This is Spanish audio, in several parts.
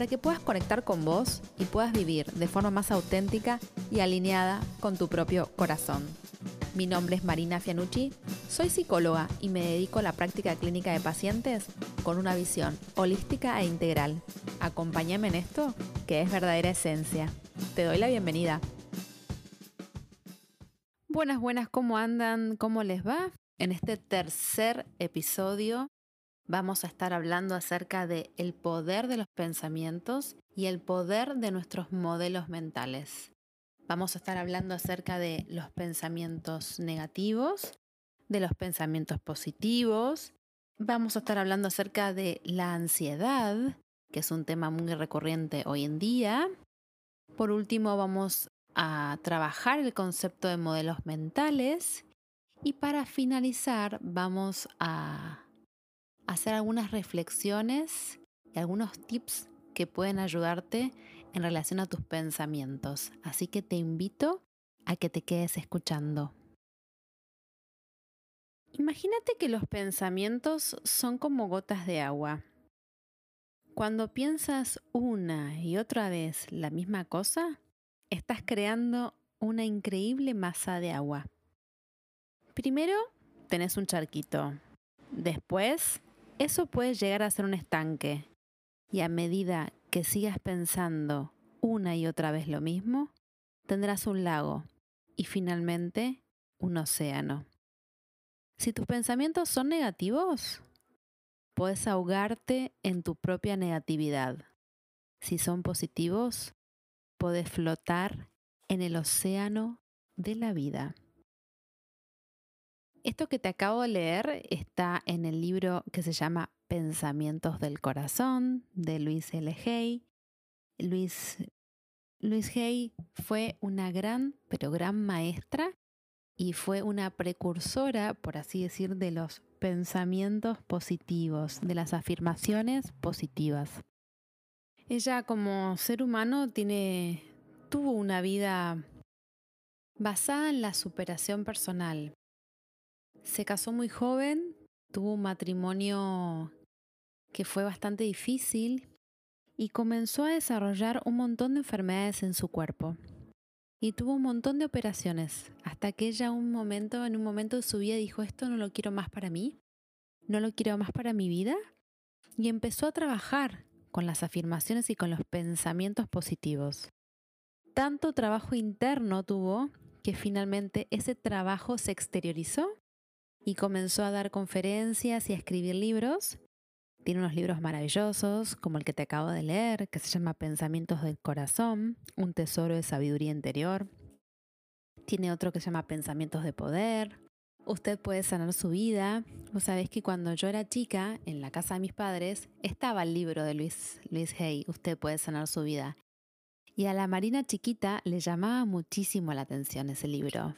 para que puedas conectar con vos y puedas vivir de forma más auténtica y alineada con tu propio corazón. Mi nombre es Marina Fianucci, soy psicóloga y me dedico a la práctica clínica de pacientes con una visión holística e integral. Acompáñame en esto, que es verdadera esencia. Te doy la bienvenida. Buenas, buenas, ¿cómo andan? ¿Cómo les va? En este tercer episodio vamos a estar hablando acerca de el poder de los pensamientos y el poder de nuestros modelos mentales. Vamos a estar hablando acerca de los pensamientos negativos, de los pensamientos positivos. Vamos a estar hablando acerca de la ansiedad, que es un tema muy recurrente hoy en día. Por último, vamos a trabajar el concepto de modelos mentales. Y para finalizar, vamos a hacer algunas reflexiones y algunos tips que pueden ayudarte en relación a tus pensamientos. Así que te invito a que te quedes escuchando. Imagínate que los pensamientos son como gotas de agua. Cuando piensas una y otra vez la misma cosa, estás creando una increíble masa de agua. Primero tenés un charquito, después eso puede llegar a ser un estanque y a medida que sigas pensando una y otra vez lo mismo, tendrás un lago y finalmente un océano. Si tus pensamientos son negativos, puedes ahogarte en tu propia negatividad. Si son positivos, puedes flotar en el océano de la vida. Esto que te acabo de leer está en el libro que se llama Pensamientos del Corazón de Luis L. Hay. Luis, Luis Hay fue una gran, pero gran maestra y fue una precursora, por así decir, de los pensamientos positivos, de las afirmaciones positivas. Ella como ser humano tiene, tuvo una vida basada en la superación personal, se casó muy joven, tuvo un matrimonio que fue bastante difícil y comenzó a desarrollar un montón de enfermedades en su cuerpo. Y tuvo un montón de operaciones, hasta que ella un momento, en un momento de su vida dijo, esto no lo quiero más para mí, no lo quiero más para mi vida, y empezó a trabajar con las afirmaciones y con los pensamientos positivos. Tanto trabajo interno tuvo que finalmente ese trabajo se exteriorizó y comenzó a dar conferencias y a escribir libros. Tiene unos libros maravillosos, como el que te acabo de leer, que se llama Pensamientos del Corazón, un tesoro de sabiduría interior. Tiene otro que se llama Pensamientos de Poder. Usted puede sanar su vida. Vos sabés que cuando yo era chica, en la casa de mis padres, estaba el libro de Luis, Luis Hay, Usted puede sanar su vida. Y a la Marina chiquita le llamaba muchísimo la atención ese libro.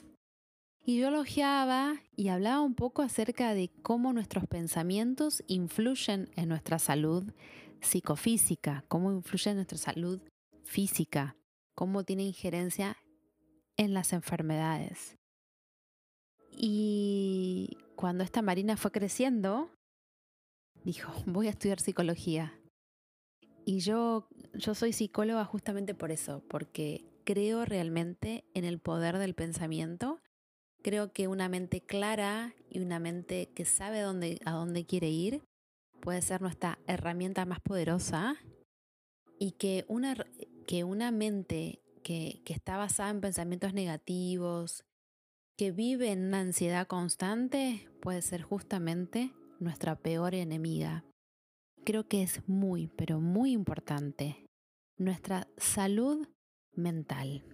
Y yo elogiaba y hablaba un poco acerca de cómo nuestros pensamientos influyen en nuestra salud psicofísica, cómo influyen en nuestra salud física, cómo tiene injerencia en las enfermedades. Y cuando esta Marina fue creciendo, dijo, voy a estudiar psicología. Y yo, yo soy psicóloga justamente por eso, porque creo realmente en el poder del pensamiento Creo que una mente clara y una mente que sabe dónde, a dónde quiere ir puede ser nuestra herramienta más poderosa y que una, que una mente que, que está basada en pensamientos negativos, que vive en una ansiedad constante, puede ser justamente nuestra peor enemiga. Creo que es muy, pero muy importante nuestra salud mental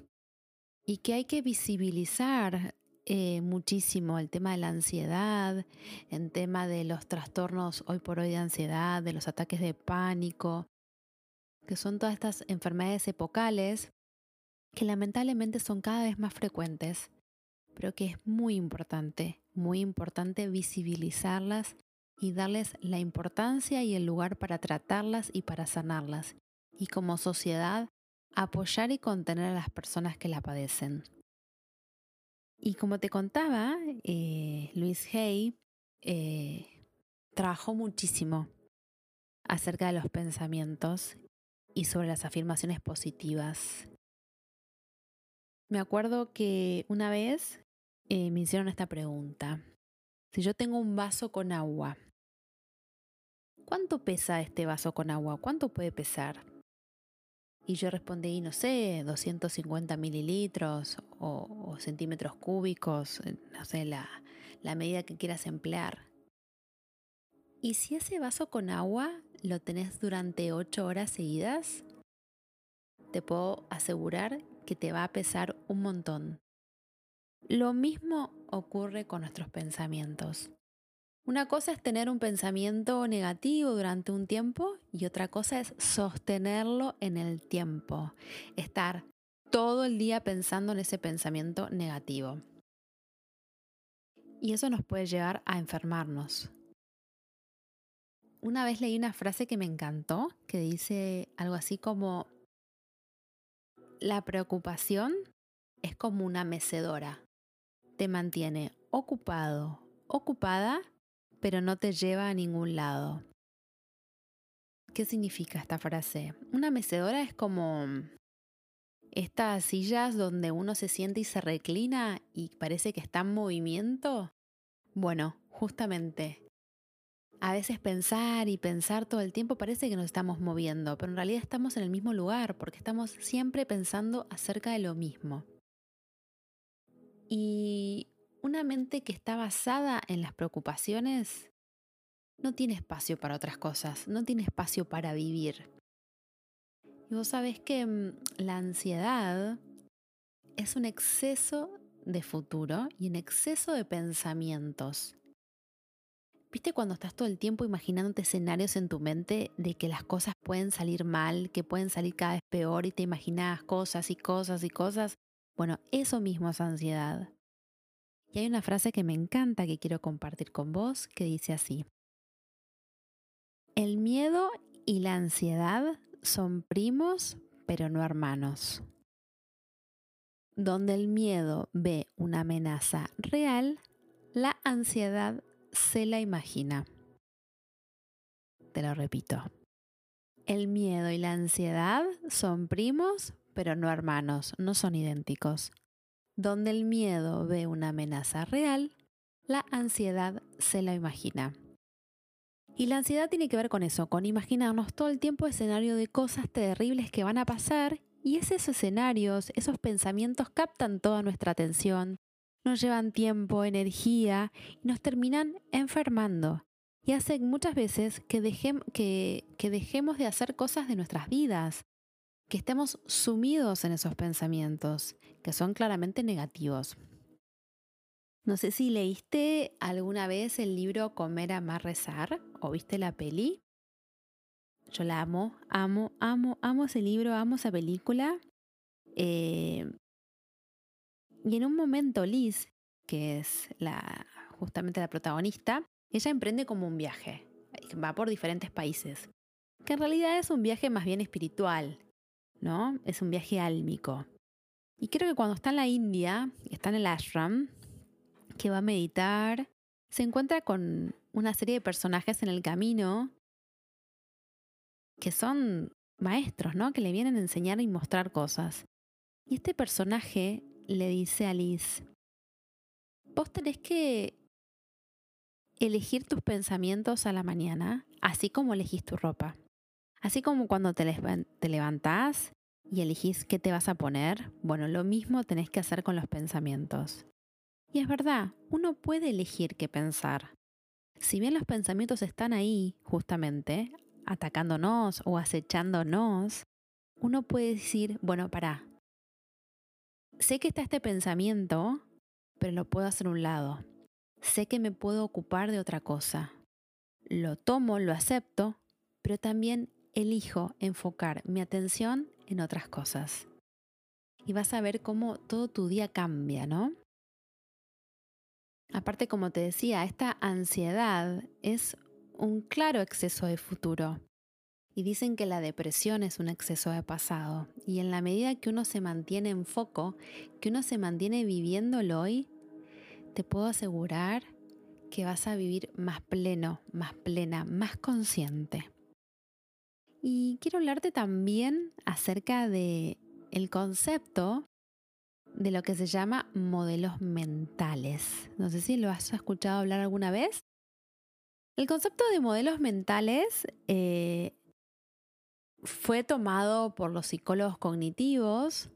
y que hay que visibilizar eh, muchísimo el tema de la ansiedad, el tema de los trastornos hoy por hoy de ansiedad, de los ataques de pánico, que son todas estas enfermedades epocales que lamentablemente son cada vez más frecuentes, pero que es muy importante, muy importante visibilizarlas y darles la importancia y el lugar para tratarlas y para sanarlas, y como sociedad apoyar y contener a las personas que la padecen. Y como te contaba, eh, Luis Hay eh, trabajó muchísimo acerca de los pensamientos y sobre las afirmaciones positivas. Me acuerdo que una vez eh, me hicieron esta pregunta. Si yo tengo un vaso con agua, ¿cuánto pesa este vaso con agua? ¿Cuánto puede pesar? Y yo respondí, no sé, 250 mililitros o, centímetros cúbicos, eh, no sé, la, la medida que quieras emplear. ¿Y si ese vaso con agua lo tenés durante 8 horas seguidas? Te puedo asegurar que te va a pesar un montón. Lo mismo ocurre con nuestros pensamientos. Una cosa es tener un pensamiento negativo durante un tiempo y otra cosa es sostenerlo en el tiempo, estar todo el día pensando en ese pensamiento negativo. Y eso nos puede llevar a enfermarnos. Una vez leí una frase que me encantó, que dice algo así como, la preocupación es como una mecedora, te mantiene ocupado, ocupada pero no te lleva a ningún lado. ¿Qué significa esta frase? Una mecedora es como estas sillas donde uno se siente y se reclina y parece que está en movimiento. Bueno, justamente. A veces pensar y pensar todo el tiempo parece que nos estamos moviendo, pero en realidad estamos en el mismo lugar porque estamos siempre pensando acerca de lo mismo. Y una mente que está basada en las preocupaciones no tiene espacio para otras cosas, no tiene espacio para vivir. Y vos sabés que mm, la ansiedad es un exceso de futuro y un exceso de pensamientos. ¿Viste cuando estás todo el tiempo imaginándote escenarios en tu mente de que las cosas pueden salir mal, que pueden salir cada vez peor y te imaginas cosas y cosas y cosas? Bueno, eso mismo es ansiedad. Y hay una frase que me encanta que quiero compartir con vos que dice así. El miedo y la ansiedad son primos, pero no hermanos. Donde el miedo ve una amenaza real, la ansiedad se la imagina. Te lo repito. El miedo y la ansiedad son primos, pero no hermanos, no son idénticos. Donde el miedo ve una amenaza real, la ansiedad se la imagina. Y la ansiedad tiene que ver con eso, con imaginarnos todo el tiempo escenario de cosas terribles que van a pasar y esos escenarios, esos pensamientos captan toda nuestra atención, nos llevan tiempo, energía y nos terminan enfermando. Y hacen muchas veces que, que dejemos de hacer cosas de nuestras vidas, que estemos sumidos en esos pensamientos, que son claramente negativos. No sé si leíste alguna vez el libro Comer, Amar, Rezar o viste la peli. Yo la amo, amo, amo, amo ese libro, amo esa película. Eh, y en un momento Liz, que es justamente la protagonista, ella emprende como un viaje. Va por diferentes países. Que en realidad es un viaje más bien espiritual. Es un viaje álmico. Y creo que cuando está en la India, está en el ashram, que va a meditar, se encuentra con una serie de personajes en el camino que son maestros, ¿no? Que le vienen a enseñar y mostrar cosas. Y este personaje le dice a Liz, vos tenés que elegir tus pensamientos a la mañana, así como elegís tu ropa. Así como cuando te, levantás y elegís qué te vas a poner, bueno, lo mismo tenés que hacer con los pensamientos. Y es verdad, uno puede elegir qué pensar. Si bien los pensamientos están ahí, justamente, atacándonos o acechándonos, uno puede decir, bueno, para. Sé que está este pensamiento, pero lo puedo hacer a un lado. Sé que me puedo ocupar de otra cosa. Lo tomo, lo acepto, pero también elijo enfocar mi atención en otras cosas. y vas a ver cómo todo tu día cambia, ¿no? Aparte, como te decía, esta ansiedad es un claro exceso de futuro. Y dicen que la depresión es un exceso de pasado. Y en la medida que uno se mantiene en foco, que uno se mantiene viviéndolo hoy, te puedo asegurar que vas a vivir más pleno, más plena, más consciente. Y quiero hablarte también acerca de el concepto de lo que se llama modelos mentales. No sé si lo has escuchado hablar alguna vez. El concepto de modelos mentales eh, fue tomado por los psicólogos cognitivos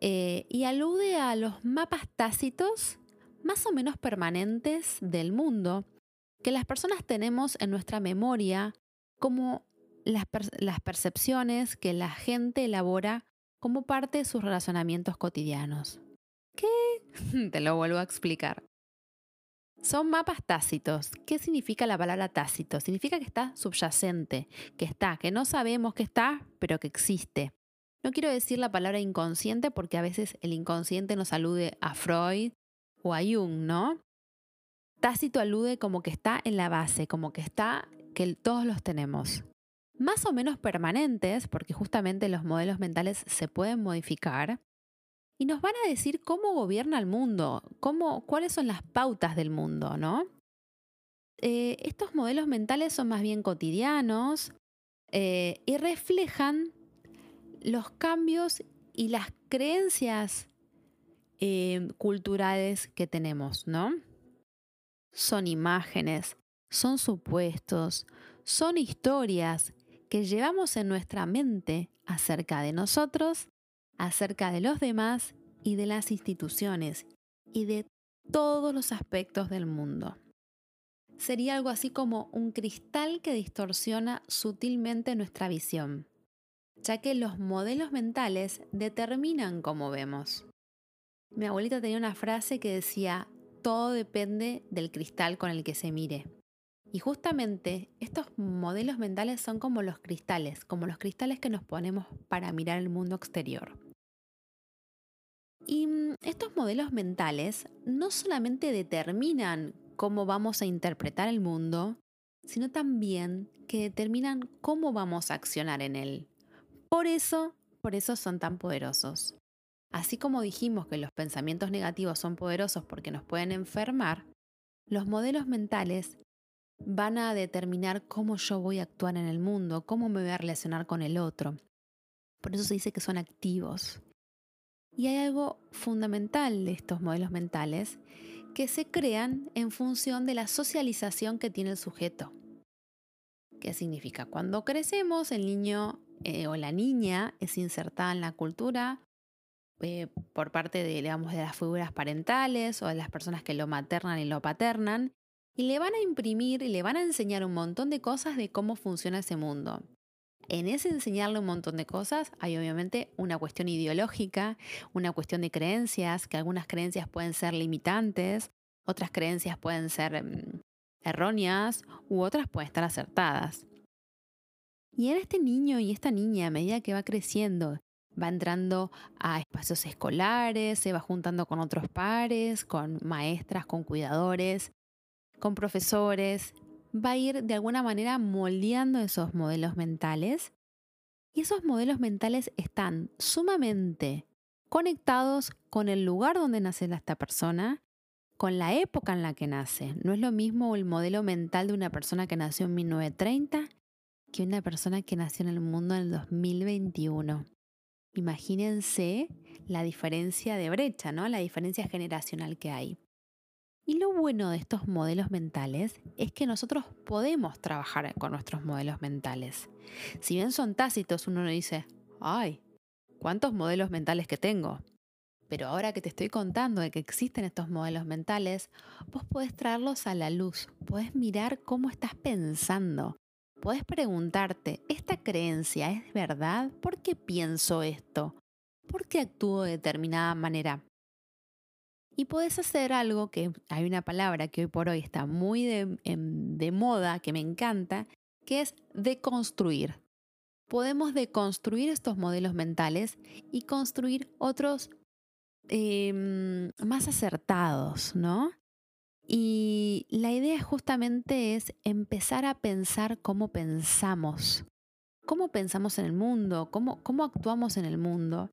eh, y alude a los mapas tácitos más o menos permanentes del mundo que las personas tenemos en nuestra memoria como las, las percepciones que la gente elabora como parte de sus relacionamientos cotidianos. ¿Qué? Te lo vuelvo a explicar. Son mapas tácitos. ¿Qué significa la palabra tácito? Significa que está subyacente, que está, que no sabemos que está, pero que existe. No quiero decir la palabra inconsciente porque a veces el inconsciente nos alude a Freud o a Jung, ¿no? Tácito alude como que está en la base, como que está, que todos los tenemos. Más o menos permanentes, porque justamente los modelos mentales se pueden modificar, y nos van a decir cómo gobierna el mundo, cómo, cuáles son las pautas del mundo, ¿no? Eh, estos modelos mentales son más bien cotidianos eh, y reflejan los cambios y las creencias eh, culturales que tenemos, ¿no? Son imágenes, son supuestos, son historias que llevamos en nuestra mente acerca de nosotros acerca de los demás y de las instituciones y de todos los aspectos del mundo. Sería algo así como un cristal que distorsiona sutilmente nuestra visión, ya que los modelos mentales determinan cómo vemos. Mi abuelita tenía una frase que decía, todo depende del cristal con el que se mire. Y justamente estos modelos mentales son como los cristales, como los cristales que nos ponemos para mirar el mundo exterior. Y mm, estos modelos mentales no solamente determinan cómo vamos a interpretar el mundo, sino también que determinan cómo vamos a accionar en él. Por eso, por eso son tan poderosos. Así como dijimos que los pensamientos negativos son poderosos porque nos pueden enfermar, los modelos mentales van a determinar cómo yo voy a actuar en el mundo, cómo me voy a relacionar con el otro. Por eso se dice que son activos. Y hay algo fundamental de estos modelos mentales que se crean en función de la socialización que tiene el sujeto. ¿Qué significa? Cuando crecemos, el niño eh, o la niña es insertada en la cultura eh, por parte de, digamos, de las figuras parentales o de las personas que lo maternan y lo paternan, y le van a imprimir y le van a enseñar un montón de cosas de cómo funciona ese mundo. En ese enseñarle un montón de cosas hay obviamente una cuestión ideológica, una cuestión de creencias, que algunas creencias pueden ser limitantes, otras creencias pueden ser mm, erróneas u otras pueden estar acertadas. Y en este niño y esta niña, a medida que va creciendo, va entrando a espacios escolares, se va juntando con otros pares, con maestras, con cuidadores, con profesores, va a ir de alguna manera moldeando esos modelos mentales. Y esos modelos mentales están sumamente conectados con el lugar donde nace esta persona, con la época en la que nace. No es lo mismo el modelo mental de una persona que nació en 1930 que una persona que nació en el mundo en el 2021. Imagínense la diferencia de brecha, ¿no? La diferencia generacional que hay. Y lo bueno de estos modelos mentales es que nosotros podemos trabajar con nuestros modelos mentales. Si bien son tácitos, uno no dice, ay, ¿cuántos modelos mentales que tengo? Pero ahora que te estoy contando de que existen estos modelos mentales, vos podés traerlos a la luz, podés mirar cómo estás pensando, podés preguntarte, ¿esta creencia es verdad? ¿Por qué pienso esto? ¿Por qué actúo de determinada manera? Y podés hacer algo que hay una palabra que hoy por hoy está muy de, moda, que me encanta, que es deconstruir. podemos deconstruir estos modelos mentales y construir otros em, más acertados, ¿no? Y la idea justamente es empezar a pensar cómo pensamos, cómo pensamos en el mundo, cómo, cómo actuamos en el mundo.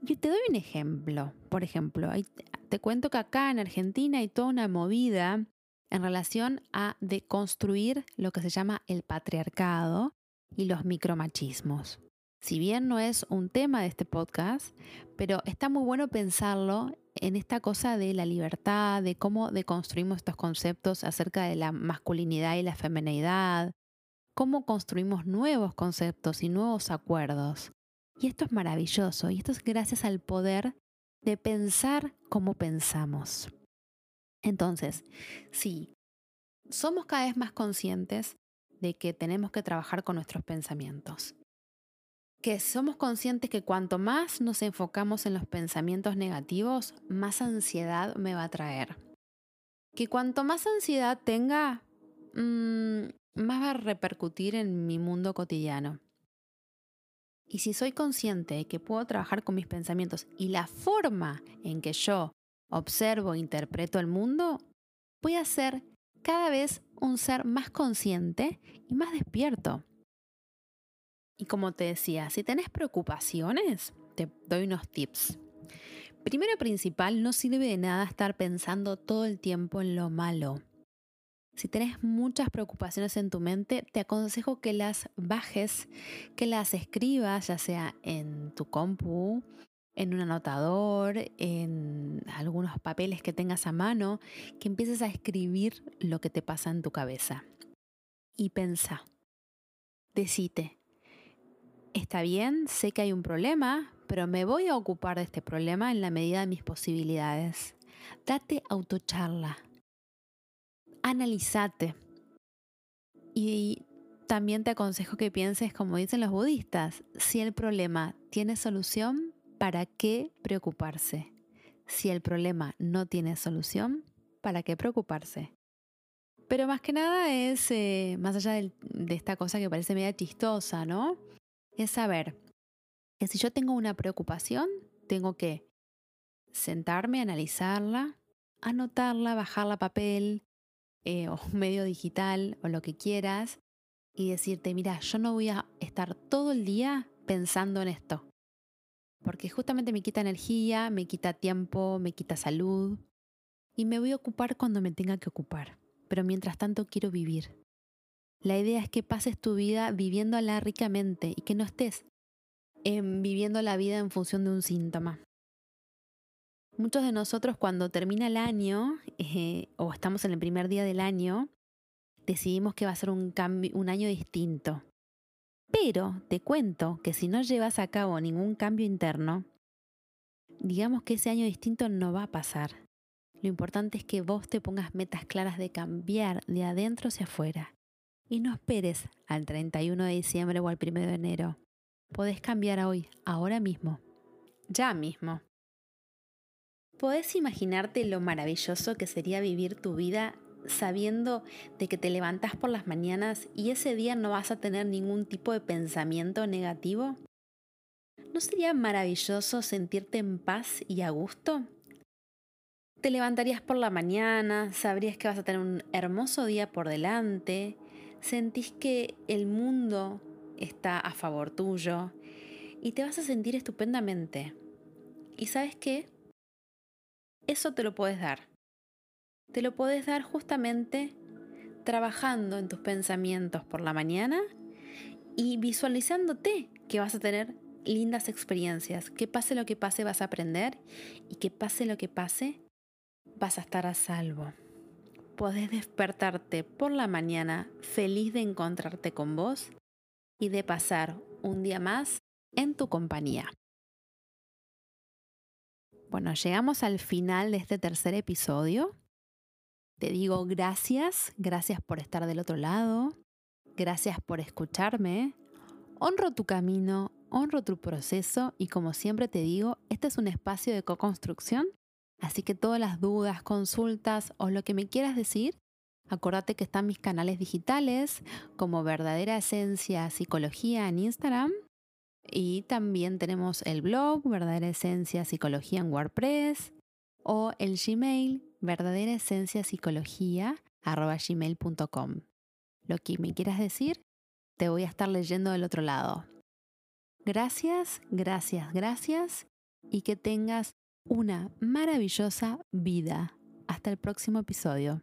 Yo te doy un ejemplo. Por ejemplo, te cuento que acá en Argentina hay toda una movida en relación a deconstruir lo que se llama el patriarcado y los micromachismos. Si bien no es un tema de este podcast, pero está muy bueno pensarlo en esta cosa de la libertad, de cómo deconstruimos estos conceptos acerca de la masculinidad y la feminidad, cómo construimos nuevos conceptos y nuevos acuerdos. Y esto es maravilloso, y esto es gracias al poder de pensar como pensamos. Entonces, si somos cada vez más conscientes de que tenemos que trabajar con nuestros pensamientos. Que somos conscientes que cuanto más nos enfocamos en los pensamientos negativos, más ansiedad me va a traer. Que cuanto más ansiedad tenga, mm, más va a repercutir en mi mundo cotidiano. Y si soy consciente de que puedo trabajar con mis pensamientos y la forma en que yo observo e interpreto el mundo, voy a ser cada vez un ser más consciente y más despierto. Y como te decía, si tenés preocupaciones, te doy unos tips. Primero principal, no sirve de nada estar pensando todo el tiempo en lo malo. Si tenés muchas preocupaciones en tu mente, te aconsejo que las bajes, que las escribas, ya sea en tu compu, en un anotador, en algunos papeles que tengas a mano, que empieces a escribir lo que te pasa en tu cabeza. Y pensa, decite, está bien, sé que hay un problema, pero me voy a ocupar de este problema en la medida de mis posibilidades. Date autocharla. Analízate. Y también te aconsejo que pienses, como dicen los budistas, si el problema tiene solución, ¿para qué preocuparse? Si el problema no tiene solución, ¿para qué preocuparse? Pero más que nada es, eh, más allá de, de esta cosa que parece media chistosa, ¿no? Es saber que si yo tengo una preocupación, tengo que sentarme, analizarla, anotarla, bajarla a papel eh, o medio digital o lo que quieras y decirte, mira, yo no voy a estar todo el día pensando en esto porque justamente me quita energía, me quita tiempo, me quita salud y me voy a ocupar cuando me tenga que ocupar. Pero mientras tanto quiero vivir. La idea es que pases tu vida viviéndola ricamente y que no estés viviendo la vida en función de un síntoma. Muchos de nosotros cuando termina el año eh, o estamos en el primer día del año, decidimos que va a ser un, cambio, un año distinto. Pero te cuento que si no llevas a cabo ningún cambio interno, digamos que ese año distinto no va a pasar. Lo importante es que vos te pongas metas claras de cambiar de adentro hacia afuera. Y no esperes al 31 de diciembre o al 1 de enero. Podés cambiar hoy, ahora mismo. Ya mismo. ¿Podés imaginarte lo maravilloso que sería vivir tu vida sabiendo de que te levantas por las mañanas y ese día no vas a tener ningún tipo de pensamiento negativo? ¿No sería maravilloso sentirte en paz y a gusto? Te levantarías por la mañana, sabrías que vas a tener un hermoso día por delante, sentís que el mundo está a favor tuyo y te vas a sentir estupendamente. ¿Y sabes qué? Eso te lo puedes dar te lo puedes dar justamente trabajando en tus pensamientos por la mañana y visualizándote que vas a tener lindas experiencias, que pase lo que pase vas a aprender y que pase lo que pase vas a estar a salvo. Podés despertarte por la mañana feliz de encontrarte con vos y de pasar un día más en tu compañía. Bueno, llegamos al final de este tercer episodio. Te digo gracias, gracias por estar del otro lado, gracias por escucharme. Honro tu camino, honro tu proceso y como siempre te digo, este es un espacio de co-construcción, así que todas las dudas, consultas o lo que me quieras decir, Acordate que están mis canales digitales como Verdadera Esencia Psicología en Instagram. Y también tenemos el blog Verdadera Esencia Psicología en WordPress o el Gmail verdadera esencia psicología gmail.com. Lo que me quieras decir, te voy a estar leyendo del otro lado. Gracias, gracias, gracias y que tengas una maravillosa vida. Hasta el próximo episodio.